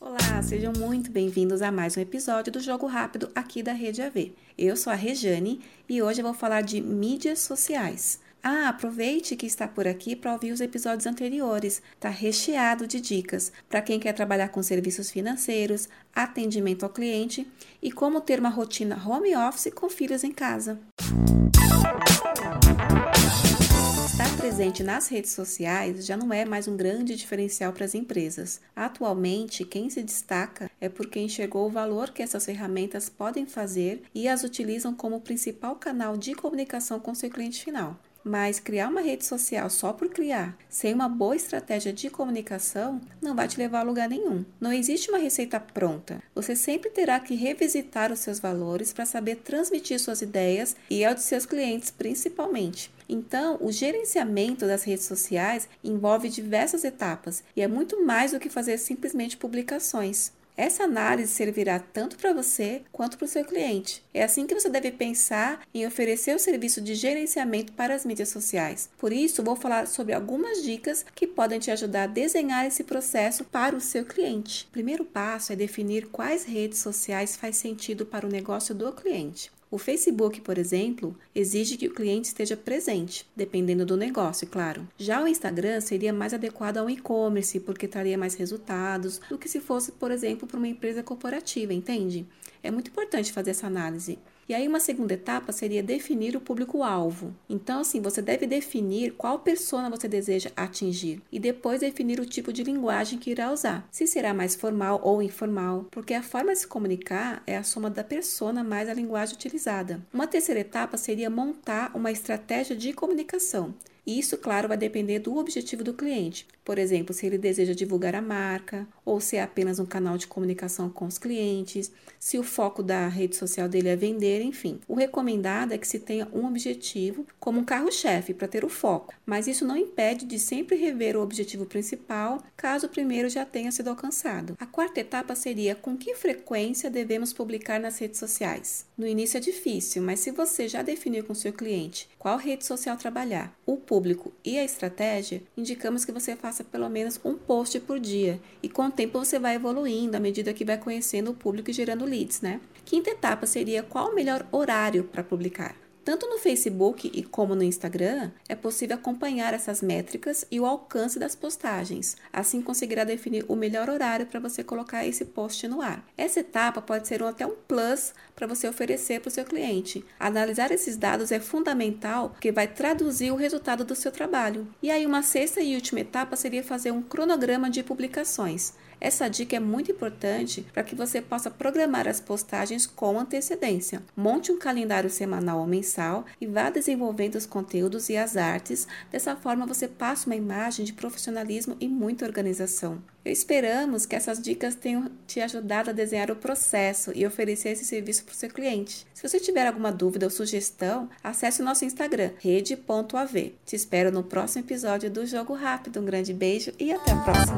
Olá, sejam muito bem-vindos a mais um episódio do Jogo Rápido aqui da Rede AV. Eu sou a Rejane e hoje eu vou falar de mídias sociais. Ah, aproveite que está por aqui para ouvir os episódios anteriores. Está recheado de dicas para quem quer trabalhar com serviços financeiros, atendimento ao cliente e como ter uma rotina home office com filhos em casa. Presente nas redes sociais já não é mais um grande diferencial para as empresas. Atualmente, quem se destaca é porque enxergou o valor que essas ferramentas podem fazer e as utilizam como principal canal de comunicação com seu cliente final. Mas criar uma rede social só por criar, sem uma boa estratégia de comunicação, não vai te levar a lugar nenhum. Não existe uma receita pronta. Você sempre terá que revisitar os seus valores para saber transmitir suas ideias e ao de seus clientes, principalmente. Então, o gerenciamento das redes sociais envolve diversas etapas e é muito mais do que fazer simplesmente publicações. Essa análise servirá tanto para você quanto para o seu cliente. É assim que você deve pensar em oferecer o serviço de gerenciamento para as mídias sociais. Por isso, vou falar sobre algumas dicas que podem te ajudar a desenhar esse processo para o seu cliente. O primeiro passo é definir quais redes sociais faz sentido para o negócio do cliente. O Facebook, por exemplo, exige que o cliente esteja presente, dependendo do negócio, claro. Já o Instagram seria mais adequado ao e-commerce, porque traria mais resultados do que se fosse, por exemplo, para uma empresa corporativa, entende? É muito importante fazer essa análise. E aí, uma segunda etapa seria definir o público-alvo. Então, assim, você deve definir qual persona você deseja atingir e depois definir o tipo de linguagem que irá usar. Se será mais formal ou informal, porque a forma de se comunicar é a soma da persona mais a linguagem utilizada. Uma terceira etapa seria montar uma estratégia de comunicação. Isso, claro, vai depender do objetivo do cliente. Por exemplo, se ele deseja divulgar a marca, ou se é apenas um canal de comunicação com os clientes, se o foco da rede social dele é vender, enfim. O recomendado é que se tenha um objetivo como um carro-chefe para ter o foco, mas isso não impede de sempre rever o objetivo principal, caso o primeiro já tenha sido alcançado. A quarta etapa seria com que frequência devemos publicar nas redes sociais. No início é difícil, mas se você já definiu com seu cliente qual rede social trabalhar, o público e a estratégia, indicamos que você faça pelo menos um post por dia e com o tempo você vai evoluindo à medida que vai conhecendo o público e gerando leads, né? Quinta etapa seria qual o melhor horário para publicar. Tanto no Facebook e como no Instagram, é possível acompanhar essas métricas e o alcance das postagens. Assim conseguirá definir o melhor horário para você colocar esse post no ar. Essa etapa pode ser até um plus para você oferecer para o seu cliente. Analisar esses dados é fundamental porque vai traduzir o resultado do seu trabalho. E aí uma sexta e última etapa seria fazer um cronograma de publicações. Essa dica é muito importante para que você possa programar as postagens com antecedência. Monte um calendário semanal ou mensal e vá desenvolvendo os conteúdos e as artes. Dessa forma, você passa uma imagem de profissionalismo e muita organização. Esperamos que essas dicas tenham te ajudado a desenhar o processo e oferecer esse serviço para o seu cliente. Se você tiver alguma dúvida ou sugestão, acesse o nosso Instagram, rede.av. Te espero no próximo episódio do Jogo Rápido. Um grande beijo e até a próxima!